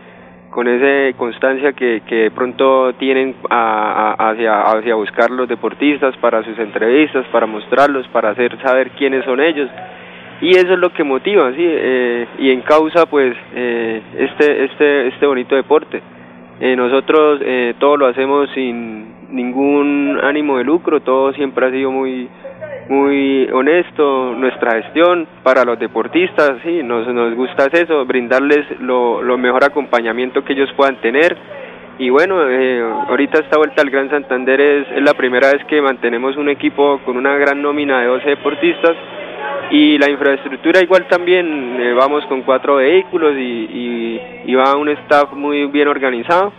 con esa constancia que, que de pronto tienen a- a- hacia, hacia buscar los deportistas para sus entrevistas, para mostrarlos, para hacer saber quiénes son ellos. Y eso es lo que motiva, ¿sí? Eh, y en causa, pues, eh, este, este, este bonito deporte. Eh, nosotros eh, todo lo hacemos sin ningún ánimo de lucro, todo siempre ha sido muy muy honesto nuestra gestión para los deportistas, sí, nos, nos gusta eso, brindarles lo, lo mejor acompañamiento que ellos puedan tener. Y bueno, eh, ahorita esta vuelta al Gran Santander es, es la primera vez que mantenemos un equipo con una gran nómina de 12 deportistas y la infraestructura igual también, eh, vamos con cuatro vehículos y, y, y va un staff muy bien organizado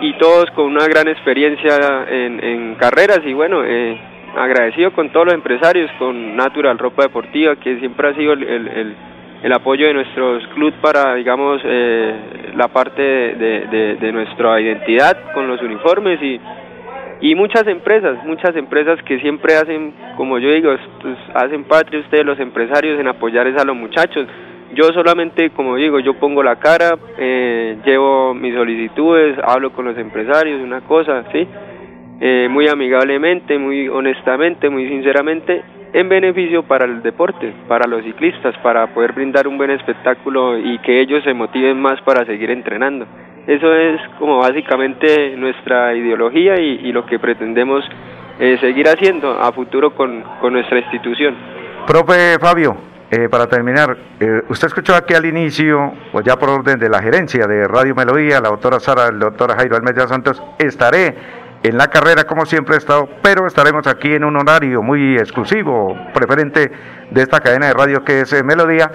y todos con una gran experiencia en, en carreras y bueno, eh, agradecido con todos los empresarios, con Natural Ropa Deportiva, que siempre ha sido el, el, el- apoyo de nuestros clubes para, digamos, eh, la parte de, de- de nuestra identidad con los uniformes y, y muchas empresas, muchas empresas que siempre hacen, como yo digo, pues, hacen patria ustedes los empresarios en apoyar a los muchachos. Yo solamente, como digo, yo pongo la cara, eh, llevo mis solicitudes, hablo con los empresarios, una cosa, ¿sí? Eh, muy amigablemente, muy honestamente, muy sinceramente, en beneficio para el deporte, para los ciclistas, para poder brindar un buen espectáculo y que ellos se motiven más para seguir entrenando. Eso es como básicamente nuestra ideología y, lo que pretendemos eh, seguir haciendo a futuro con, con nuestra institución. Profe Fabio, eh, para terminar, eh, usted escuchó aquí al inicio, o ya por orden de la gerencia de Radio Melodía, la doctora Sara, el doctor Jairo Almeida Santos, estaré en la carrera como siempre he estado, pero estaremos aquí en un horario muy exclusivo, preferente de esta cadena de radio que es Melodía,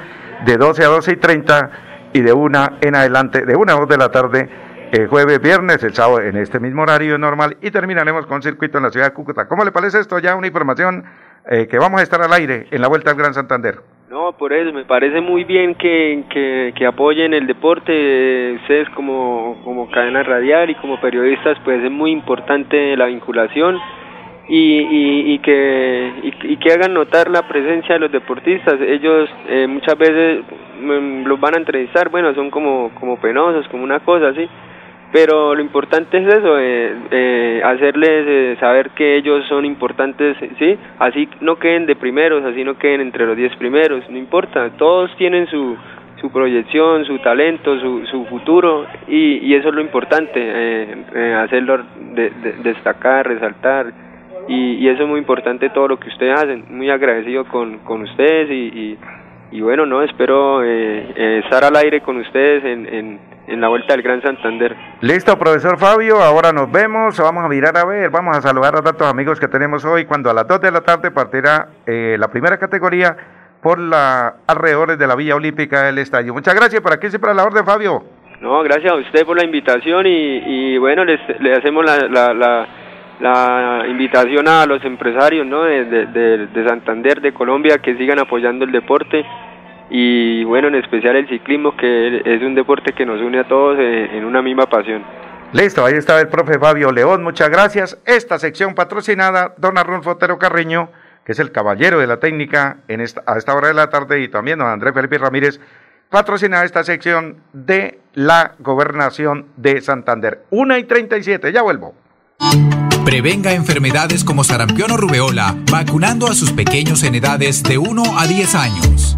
de 12 a 12 y 30 y de una en adelante, de una a dos de la tarde, eh, jueves, viernes, el sábado en este mismo horario normal y terminaremos con circuito en la ciudad de Cúcuta. ¿Cómo le parece esto? Ya una información eh, que vamos a estar al aire en la Vuelta al Gran Santander. No, por eso me parece muy bien que, que, que apoyen el deporte. Ustedes como, como cadena radial y como periodistas, pues es muy importante la vinculación y, y, que, y, y que hagan notar la presencia de los deportistas. Ellos eh, muchas veces mm, los van a entrevistar, bueno, son como, como penosos, como una cosa así. Pero lo importante es eso, eh, eh, hacerles eh, saber que ellos son importantes, ¿sí? Así no queden de primeros, así no queden entre los diez primeros, no importa, todos tienen su, su proyección, su talento, su, su futuro y, eso es lo importante, eh, eh, hacerlo destacar, resaltar y, eso es muy importante todo lo que ustedes hacen, muy agradecido con, con ustedes y, y, bueno, no espero eh, estar al aire con ustedes en, en, en, la vuelta del Gran Santander. Listo, profesor Fabio, ahora nos vemos, vamos a mirar a ver, vamos a saludar a tantos amigos que tenemos hoy cuando a las 2 de la tarde partirá la primera categoría por la alrededores de la Villa Olímpica del Estadio. Muchas gracias, por aquí siempre a la orden, Fabio. No, gracias a usted por la invitación y, bueno, les, le hacemos la, la, invitación a los empresarios ¿no? de, de, Santander, de Colombia, que sigan apoyando el deporte y bueno, en especial el ciclismo, que es un deporte que nos une a todos en, una misma pasión. Listo, ahí está el profe Fabio León, muchas gracias. Esta sección patrocinada, don Arnulfo Otero Carreño que es el caballero de la técnica en esta, a esta hora de la tarde, y también don Andrés Felipe Ramírez, patrocina esta sección de la gobernación de Santander. 1 y 37, ya vuelvo. Prevenga enfermedades como sarampión o rubeola, vacunando a sus pequeños en edades de 1 a 10 años.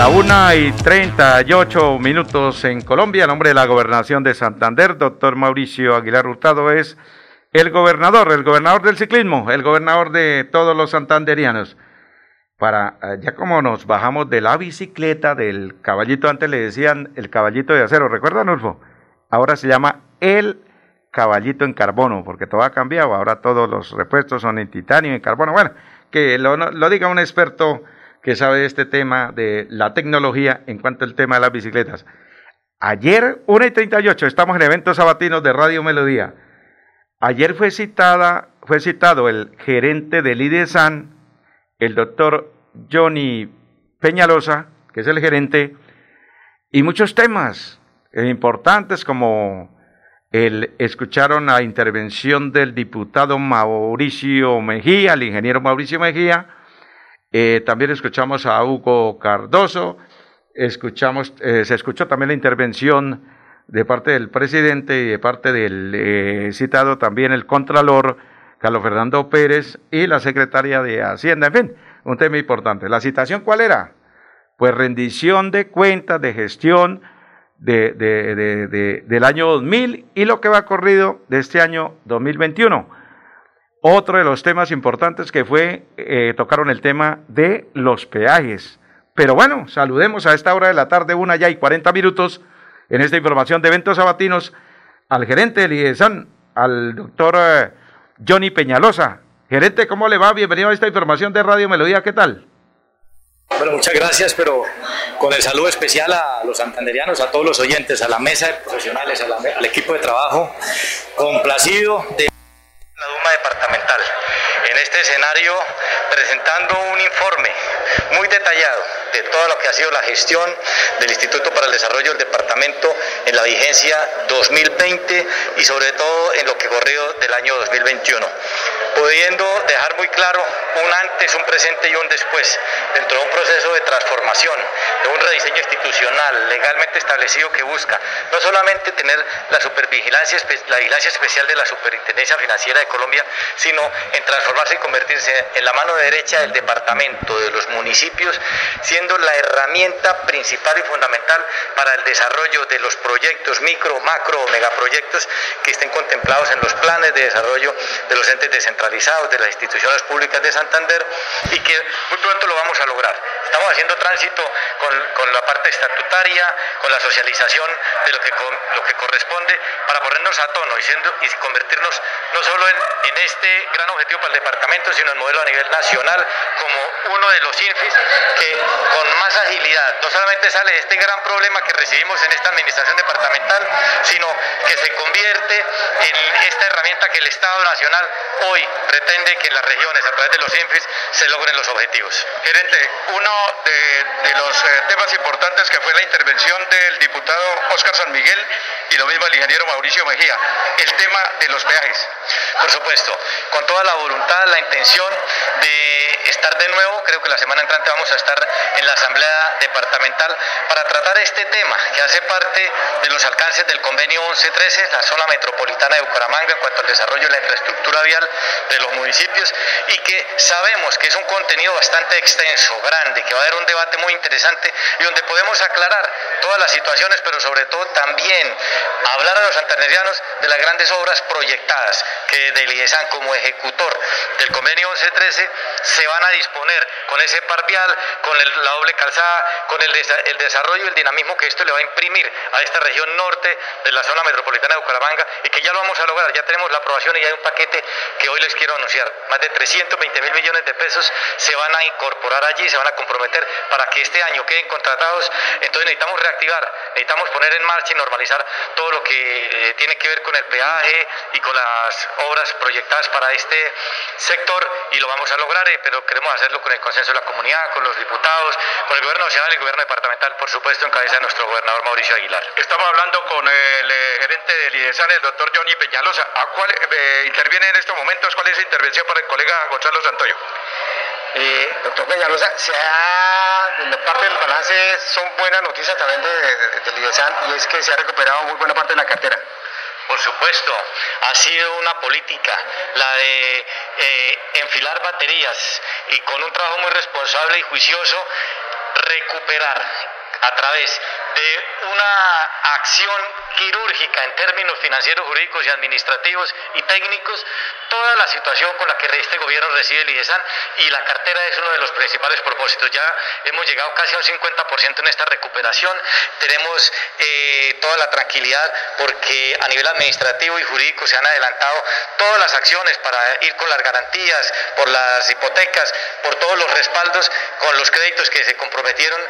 La una y treinta y ocho minutos en Colombia, en nombre de la gobernación de Santander, doctor Mauricio Aguilar Hurtado es el gobernador, el gobernador del ciclismo, el gobernador de todos los santanderianos. Para, eh, ya como nos bajamos de la bicicleta, del caballito, antes le decían el caballito de acero, ¿recuerda, Nulfo? Ahora se llama el caballito en carbono, porque todo ha cambiado, ahora todos los repuestos son en titanio y en carbono. Bueno, que lo, lo diga un experto que sabe de este tema de la tecnología en cuanto al tema de las bicicletas. Ayer, 1 y 38, estamos en eventos sabatinos de Radio Melodía. Ayer fue, citada, fue citado el gerente del IDESAN, el doctor Johnny Peñalosa, que es el gerente, y muchos temas importantes como el, escucharon la intervención del diputado Mauricio Mejía, el ingeniero Mauricio Mejía, eh, también escuchamos a Hugo Cardoso, escuchamos, eh, se escuchó también la intervención de parte del presidente y de parte del eh, citado también el Contralor Carlos Fernando Pérez y la secretaria de Hacienda. En fin, un tema importante. ¿La citación cuál era? Pues rendición de cuentas de gestión de, del año 2000 y lo que va corrido de este año 2021 otro de los temas importantes que fue, eh, tocaron el tema de los peajes. Pero bueno, saludemos a esta hora de la tarde, una ya y 40 minutos, en esta información de eventos sabatinos, al gerente del IESAN, al doctor eh, Johnny Peñalosa. Gerente, ¿cómo le va? Bienvenido a esta información de Radio Melodía, ¿qué tal? Bueno, muchas gracias, pero con el saludo especial a los santanderianos, a todos los oyentes, a la mesa de profesionales, al equipo de trabajo, complacido de escenario presentando un informe muy detallado de todo lo que ha sido la gestión del Instituto para el Desarrollo del Departamento en la vigencia 2020 y sobre todo en lo que corrió del año 2021, pudiendo dejar muy claro un antes, un presente y un después dentro de un proceso de transformación, de un rediseño institucional legalmente establecido que busca no solamente tener la supervigilancia, la vigilancia especial de la Superintendencia Financiera de Colombia, sino en transformarse y convertirse en la mano derecha del departamento, de los municipios, siendo la herramienta principal y fundamental para el desarrollo de los proyectos micro, macro o megaproyectos que estén contemplados en los planes de desarrollo de los entes descentralizados, de las instituciones públicas de Santander y que muy pronto lo vamos a lograr. Estamos haciendo tránsito con, la parte estatutaria, con la socialización de lo que, lo que corresponde para ponernos a tono y, siendo, y convertirnos no solo en, en este gran objetivo para el departamento, sino en modelo a nivel nacional como uno de los INFIS que con más agilidad no solamente sale de este gran problema que recibimos en esta administración departamental, sino que se convierte en esta herramienta que el Estado Nacional hoy pretende que las regiones a través de los INFIS se logren los objetivos. Gerente, uno de, los eh, temas importantes que fue la intervención del diputado Oscar San Miguel y lo mismo el ingeniero Mauricio Mejía, el tema de los peajes. Por supuesto, con toda la voluntad, la intención de estar de nuevo, creo que la semana entrante vamos a estar en la Asamblea Departamental para tratar este tema que hace parte de los alcances del convenio 1113, la zona metropolitana de Bucaramanga en cuanto al desarrollo de la infraestructura vial de los municipios y que sabemos que es un contenido bastante extenso, grande, que va a haber un debate muy interesante y donde podemos aclarar todas las situaciones, pero sobre todo también hablar a los santanderianos de las grandes obras proyectadas que del IESAN como ejecutor del convenio 1113 se van a disponer con ese par vial, con la doble calzada, con el, el desarrollo y el dinamismo que esto le va a imprimir a esta región norte de la zona metropolitana de Bucaramanga y que ya lo vamos a lograr, ya tenemos la aprobación y hay un paquete que hoy les quiero anunciar. Más de 320 mil millones de pesos se van a incorporar allí, se van a comprometer para que este año queden contratados. Entonces necesitamos reactivar, necesitamos poner en marcha y normalizar todo lo que eh, tiene que ver con el peaje y con las obras proyectadas para este sector y lo vamos a lograr, eh, pero queremos hacerlo con el consenso de la comunidad, con los diputados, con el gobierno nacional y el gobierno departamental, por supuesto, en cabeza de nuestro gobernador Mauricio Aguilar. Estamos hablando con el eh, gerente del IDESAN, el doctor Johnny Peñalosa. ¿A cuál interviene en estos momentos? ¿Cuál es la intervención para el colega Gonzalo Santoyo? Eh, doctor Peñalosa, se ha, en la parte del balance son buenas noticias también de, IDESAN y es que se ha recuperado muy buena parte de la cartera. Por supuesto, ha sido una política la de eh, enfilar baterías y con un trabajo muy responsable y juicioso recuperar a través de una acción quirúrgica en términos financieros, jurídicos y administrativos y técnicos, toda la situación con la que este gobierno recibe el IDESAN y la cartera es uno de los principales propósitos. Ya hemos llegado casi a un 50% en esta recuperación, tenemos eh, toda la tranquilidad porque a nivel administrativo y jurídico se han adelantado todas las acciones para ir con las garantías, por las hipotecas, por todos los respaldos, con los créditos que se comprometieron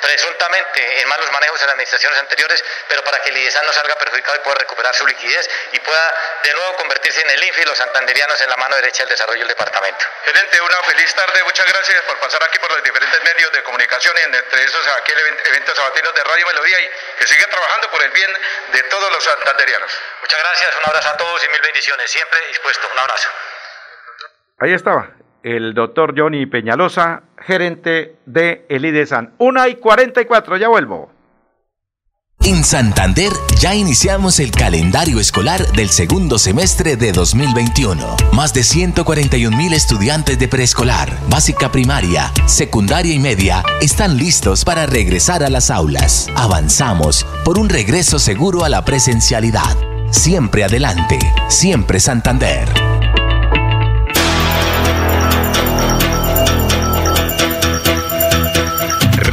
presuntamente en malos manejos en las administraciones anteriores, pero para que el IDESAN no salga perjudicado y pueda recuperar su liquidez y pueda de nuevo convertirse en el INFI y los santanderianos en la mano derecha del desarrollo del departamento. Gerente, una feliz tarde, muchas gracias por pasar aquí por los diferentes medios de comunicación y entre esos aquí el evento sabatinos de Radio Melodía y que siga trabajando por el bien de todos los santanderianos. Muchas gracias, un abrazo a todos y mil bendiciones, siempre dispuesto, un abrazo. Ahí estaba, el doctor Johnny Peñalosa, gerente de el IDESAN. Una y 44, ya vuelvo. En Santander ya iniciamos el calendario escolar del segundo semestre de 2021. Más de 141 mil estudiantes de preescolar, básica primaria, secundaria y media están listos para regresar a las aulas. Avanzamos por un regreso seguro a la presencialidad. Siempre adelante, siempre Santander.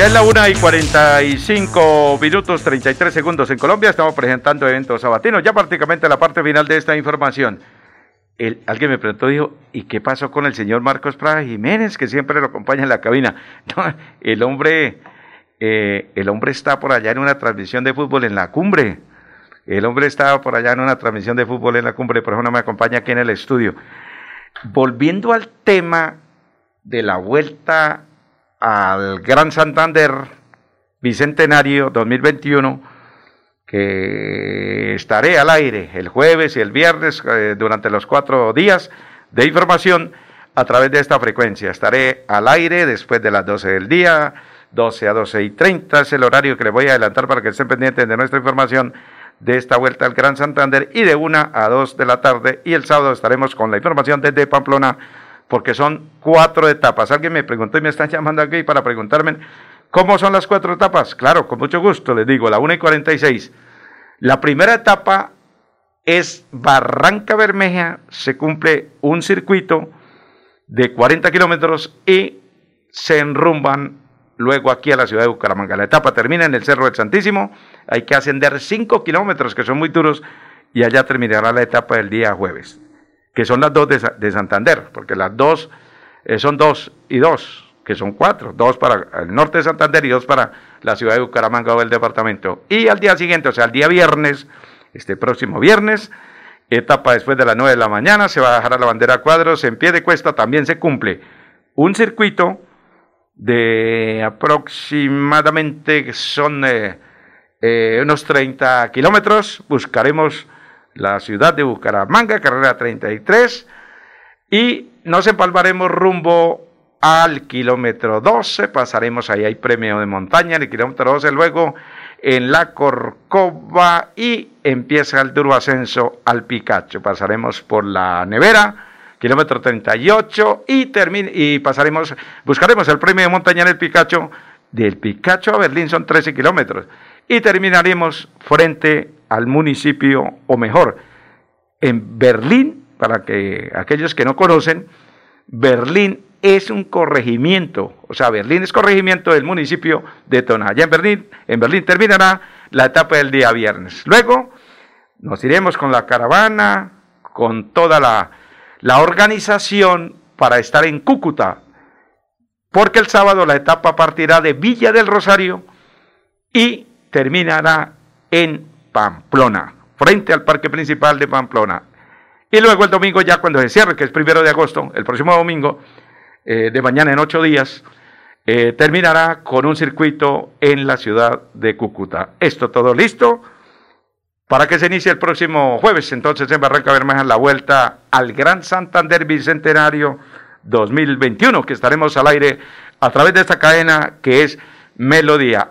Ya es la 1 y 45 minutos 33 segundos en Colombia. Estamos presentando eventos sabatinos. Ya prácticamente la parte final de esta información. El, alguien me preguntó, dijo, ¿y qué pasó con el señor Marcos Prada Jiménez, que siempre lo acompaña en la cabina? el hombre, eh, el hombre está por allá en una transmisión de fútbol en la cumbre. El hombre estaba por allá en una transmisión de fútbol en la cumbre, por eso no me acompaña aquí en el estudio. Volviendo al tema de la vuelta al Gran Santander Bicentenario 2021, que estaré al aire el jueves y el viernes eh, durante los cuatro días de información a través de esta frecuencia. Estaré al aire después de las 12 del día, 12 a 12 y 30 es el horario que les voy a adelantar para que estén pendientes de nuestra información de esta vuelta al Gran Santander y de 1 a 2 de la tarde y el sábado estaremos con la información desde Pamplona porque son cuatro etapas. Alguien me preguntó y me están llamando aquí para preguntarme cómo son las cuatro etapas. Claro, con mucho gusto les digo, la 1 y 46. La primera etapa es Barranca Bermeja, se cumple un circuito de 40 kilómetros y se enrumban luego aquí a la ciudad de Bucaramanga. La etapa termina en el Cerro del Santísimo, hay que ascender 5 kilómetros que son muy duros y allá terminará la etapa del día jueves, que son las dos de, Santander, porque las dos eh, son dos y dos, que son cuatro, dos para el norte de Santander y dos para la ciudad de Bucaramanga o el departamento. Y al día siguiente, o sea, al día viernes, este próximo viernes, etapa después de las 9 de la mañana, se va a dejar a la bandera cuadros, en pie de cuesta también se cumple un circuito de aproximadamente son eh, eh, unos 30 kilómetros. Buscaremos la ciudad de Bucaramanga, carrera 33, y nos empalmaremos rumbo al kilómetro 12, pasaremos ahí, hay premio de montaña en el kilómetro 12, luego en la Corcova y empieza el duro ascenso al Picacho. Pasaremos por la nevera, kilómetro 38 y, y pasaremos, buscaremos el premio de montaña en el Picacho. Del Picacho a Berlín son 13 kilómetros y terminaremos frente al municipio, o mejor, en Berlín, para que aquellos que no conocen, Berlín es un corregimiento, o sea, Berlín es corregimiento del municipio de Tona. Allá en Berlín, en Berlín terminará la etapa del día viernes. Luego nos iremos con la caravana, con toda la, la organización para estar en Cúcuta, porque el sábado la etapa partirá de Villa del Rosario y terminará en Pamplona, frente al parque principal de Pamplona. Y luego el domingo ya cuando se cierre, que es primero de agosto, el próximo domingo, eh, de mañana en ocho días, eh, terminará con un circuito en la ciudad de Cúcuta. Esto todo listo para que se inicie el próximo jueves, entonces en Barranca Bermeja, la vuelta al Gran Santander Bicentenario 2021, que estaremos al aire a través de esta cadena que es Melodía.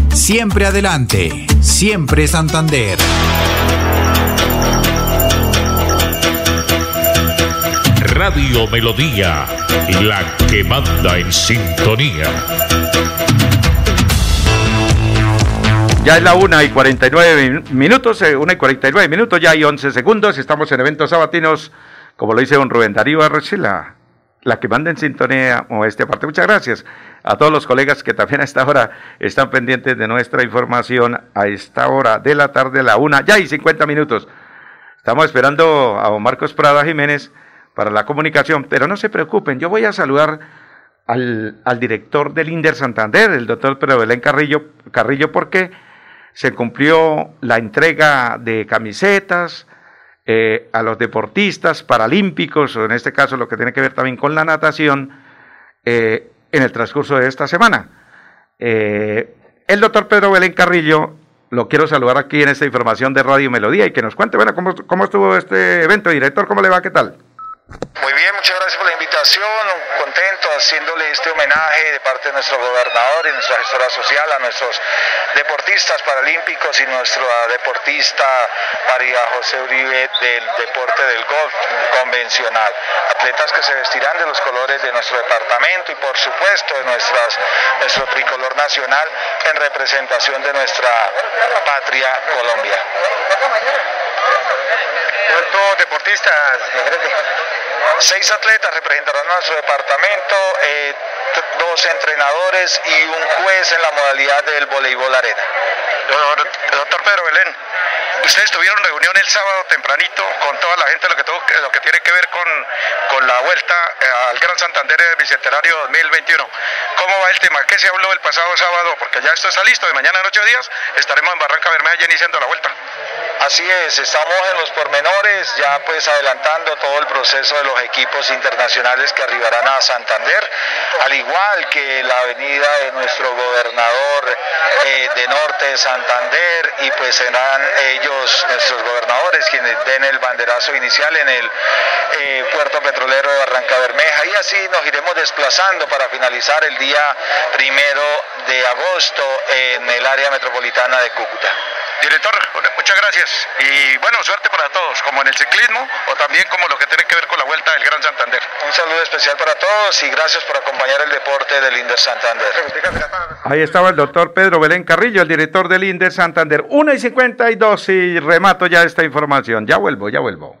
Siempre adelante, siempre Santander. Radio Melodía, la que manda en sintonía. Ya es la 1 y 49 minutos, 1 eh, y 49 minutos, ya hay 11 segundos, estamos en eventos sabatinos, como lo dice don Rubén Darío Arrechila, la que manda en sintonía o este aparte. Muchas gracias a todos los colegas que también a esta hora están pendientes de nuestra información a esta hora de la tarde, la 1, ya hay 50 minutos. Estamos esperando a Marcos Prada Jiménez para la comunicación, pero no se preocupen, yo voy a saludar al, director del INDER Santander, el doctor Pedro Belén Carrillo, Carrillo, porque se cumplió la entrega de camisetas eh, a los deportistas paralímpicos, o en este caso lo que tiene que ver también con la natación, eh, en el transcurso de esta semana. Eh, el doctor Pedro Belén Carrillo lo quiero saludar aquí en esta información de Radio Melodía y que nos cuente, bueno, cómo, cómo estuvo este evento. Director, ¿cómo le va? ¿Qué tal? Muy bien, muchas gracias por la invitación, contento haciéndole este homenaje de parte de nuestro gobernador y nuestra gestora social a nuestros deportistas paralímpicos y nuestra deportista María José Uribe del deporte del golf convencional. Atletas que se vestirán de los colores de nuestro departamento y por supuesto de nuestro tricolor nacional en representación de nuestra patria Colombia. ¿Cuántos deportistas? Seis atletas representarán a nuestro departamento, eh, dos entrenadores y un juez en la modalidad del voleibol arena. Doctor Pedro Belén, ustedes tuvieron reunión el sábado tempranito con toda la gente lo que, lo que tiene que ver con, con la vuelta eh, al Gran Santander del Bicentenario 2021. ¿Cómo va el tema? ¿Qué se habló el pasado sábado? Porque ya esto está listo, de mañana en ocho días estaremos en Barranca Bermeja iniciando la vuelta. Así es, estamos en los pormenores, ya pues adelantando todo el proceso de los equipos internacionales que arribarán a Santander, al igual que la avenida de nuestro gobernador eh, de Norte de Santander y pues serán ellos, nuestros gobernadores, quienes den el banderazo inicial en el eh, puerto petrolero de Barranca Bermeja y así nos iremos desplazando para finalizar el día primero de agosto en el área metropolitana de Cúcuta. Director, muchas gracias y bueno, suerte para todos, como en el ciclismo o también como lo que tiene que ver con la vuelta del Gran Santander. Un saludo especial para todos y gracias por acompañar el deporte del Inder Santander. Ahí estaba el doctor Pedro Belén Carrillo, el director del Inder Santander. 1 y 52 y remato ya esta información. Ya vuelvo, ya vuelvo.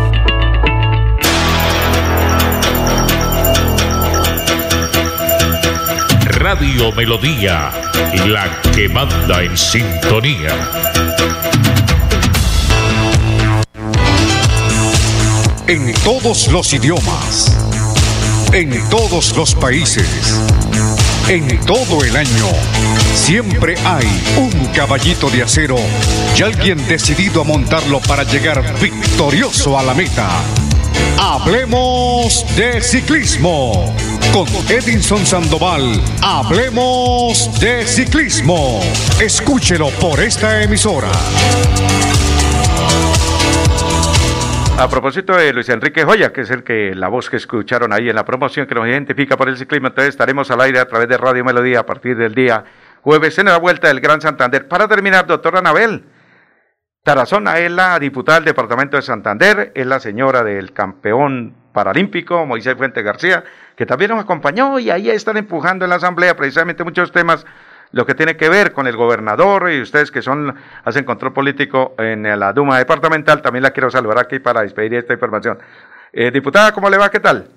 Radio Melodía, la que manda en sintonía. En todos los idiomas, en todos los países, en todo el año, siempre hay un caballito de acero y alguien decidido a montarlo para llegar victorioso a la meta. Hablemos de ciclismo. Con Edinson Sandoval, hablemos de ciclismo. Escúchelo por esta emisora. A propósito de Luis Enrique Joya, que es el que la voz que escucharon ahí en la promoción que nos identifica por el ciclismo, entonces estaremos al aire a través de Radio Melodía a partir del día jueves en la vuelta del Gran Santander. Para terminar, doctor Anabel, Tarazona es la diputada del Departamento de Santander, es la señora del campeón paralímpico Moisés Fuente García, que también nos acompañó y ahí están empujando en la Asamblea precisamente muchos temas, lo que tiene que ver con el gobernador y ustedes que son hacen control político en la Duma departamental, también la quiero saludar aquí para despedir esta información. Eh, diputada, ¿cómo le va? ¿Qué tal?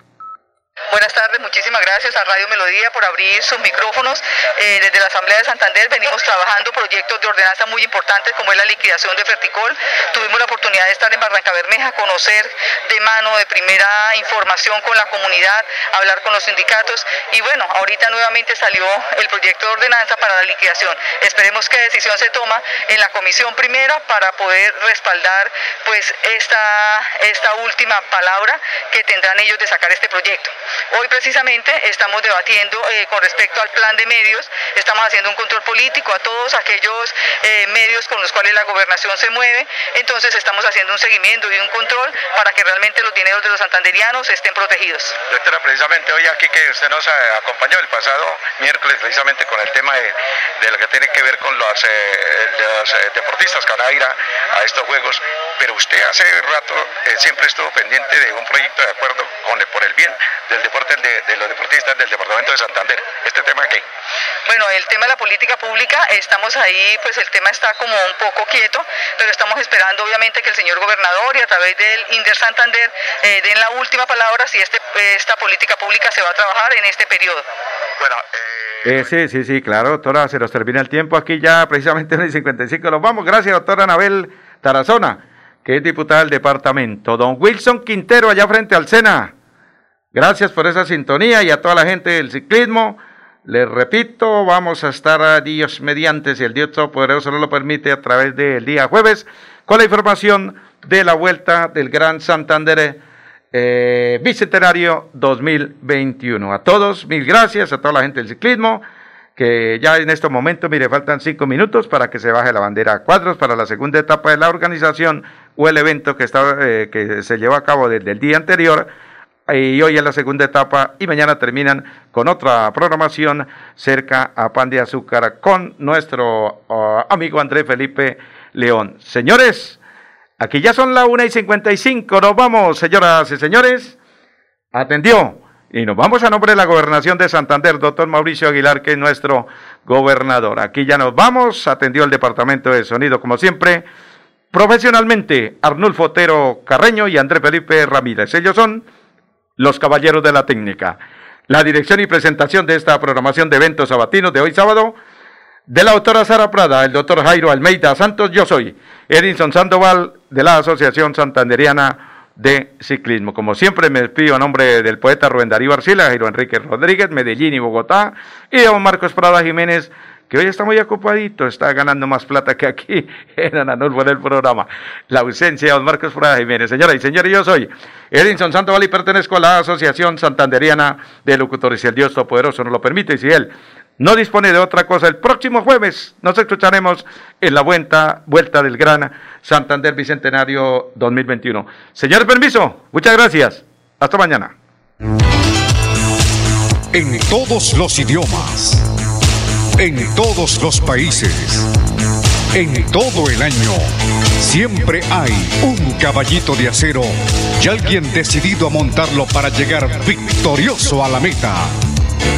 Buenas tardes, muchísimas gracias a Radio Melodía por abrir sus micrófonos. Eh, desde la Asamblea de Santander venimos trabajando proyectos de ordenanza muy importantes como es la liquidación de Ferticol. Tuvimos la oportunidad de estar en Barranca Bermeja, conocer de mano, de primera información con la comunidad, hablar con los sindicatos y bueno, ahorita nuevamente salió el proyecto de ordenanza para la liquidación. Esperemos que decisión se toma en la comisión primera para poder respaldar pues esta, esta última palabra que tendrán ellos de sacar este proyecto. Hoy precisamente estamos debatiendo eh, con respecto al plan de medios, estamos haciendo un control político a todos aquellos eh, medios con los cuales la gobernación se mueve, entonces estamos haciendo un seguimiento y un control para que realmente los dineros de los santanderianos estén protegidos. Doctora, precisamente hoy aquí que usted nos acompañó el pasado miércoles precisamente con el tema de, lo que tiene que ver con los, eh, deportistas que a estos juegos, pero usted hace rato siempre estuvo pendiente de un proyecto de acuerdo con por el bien del deporte de, los deportistas del departamento de Santander. ¿Este tema qué? Bueno, el tema de la política pública, estamos ahí, pues el tema está como un poco quieto, pero estamos esperando obviamente que el señor gobernador y a través del Inder Santander eh, den la última palabra si este, esta política pública se va a trabajar en este periodo. Bueno, eh, eh, sí, sí, sí, claro, doctora, se nos termina el tiempo aquí ya, precisamente en el 55. Nos vamos, gracias, doctora Anabel Tarazona, que es diputada del departamento. Don Wilson Quintero, allá frente al Sena. Gracias por esa sintonía y a toda la gente del ciclismo. Les repito, vamos a estar a Dios mediante, si el Dios Todopoderoso no lo permite, a través del día jueves, con la información de la vuelta del Gran Santander eh, Bicentenario 2021. A todos, mil gracias, a toda la gente del ciclismo, que ya en estos momentos, mire, faltan cinco minutos para que se baje la bandera a cuadros para la segunda etapa de la organización o el evento que, está, eh, que se llevó a cabo desde el día anterior y hoy es la segunda etapa y mañana terminan con otra programación cerca a Pan de Azúcar con nuestro uh, amigo Andrés Felipe León. Señores, aquí ya son las una y 55, nos vamos, señoras y señores. Atendió y nos vamos a nombre de la gobernación de Santander, doctor Mauricio Aguilar, que es nuestro gobernador. Aquí ya nos vamos, atendió el departamento de sonido como siempre. Profesionalmente, Arnulfo Otero Carreño y Andrés Felipe Ramírez. Ellos son los caballeros de la técnica. la dirección y presentación de esta programación de eventos sabatinos de hoy sábado, de la doctora Sara Prada, el doctor Jairo Almeida Santos, yo soy Edinson Sandoval de la Asociación Santanderiana de Ciclismo. Como siempre me despido a nombre del poeta Rubén Darío Arcila, Jairo Enrique Rodríguez, Medellín y Bogotá, y don Marcos Prada Jiménez, que hoy está muy ocupadito, está ganando más plata que aquí en Ananulfo en el programa. La ausencia de don Marcos Prada Jiménez. Señoras y señores, yo soy Edinson Sandoval y pertenezco a la Asociación Santanderiana de Locutores. Si el Dios Todopoderoso nos lo permite y si Él no dispone de otra cosa, el próximo jueves nos escucharemos en la vuelta, vuelta del Gran Santander Bicentenario 2021. Señor, permiso, muchas gracias. Hasta mañana. En todos los idiomas, en todos los países, en todo el año, siempre hay un caballito de acero y alguien decidido a montarlo para llegar victorioso a la meta.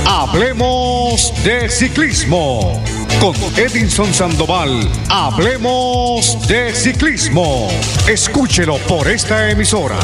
Hablemos de ciclismo. Con Edinson Sandoval, hablemos de ciclismo. Escúchelo por esta emisora.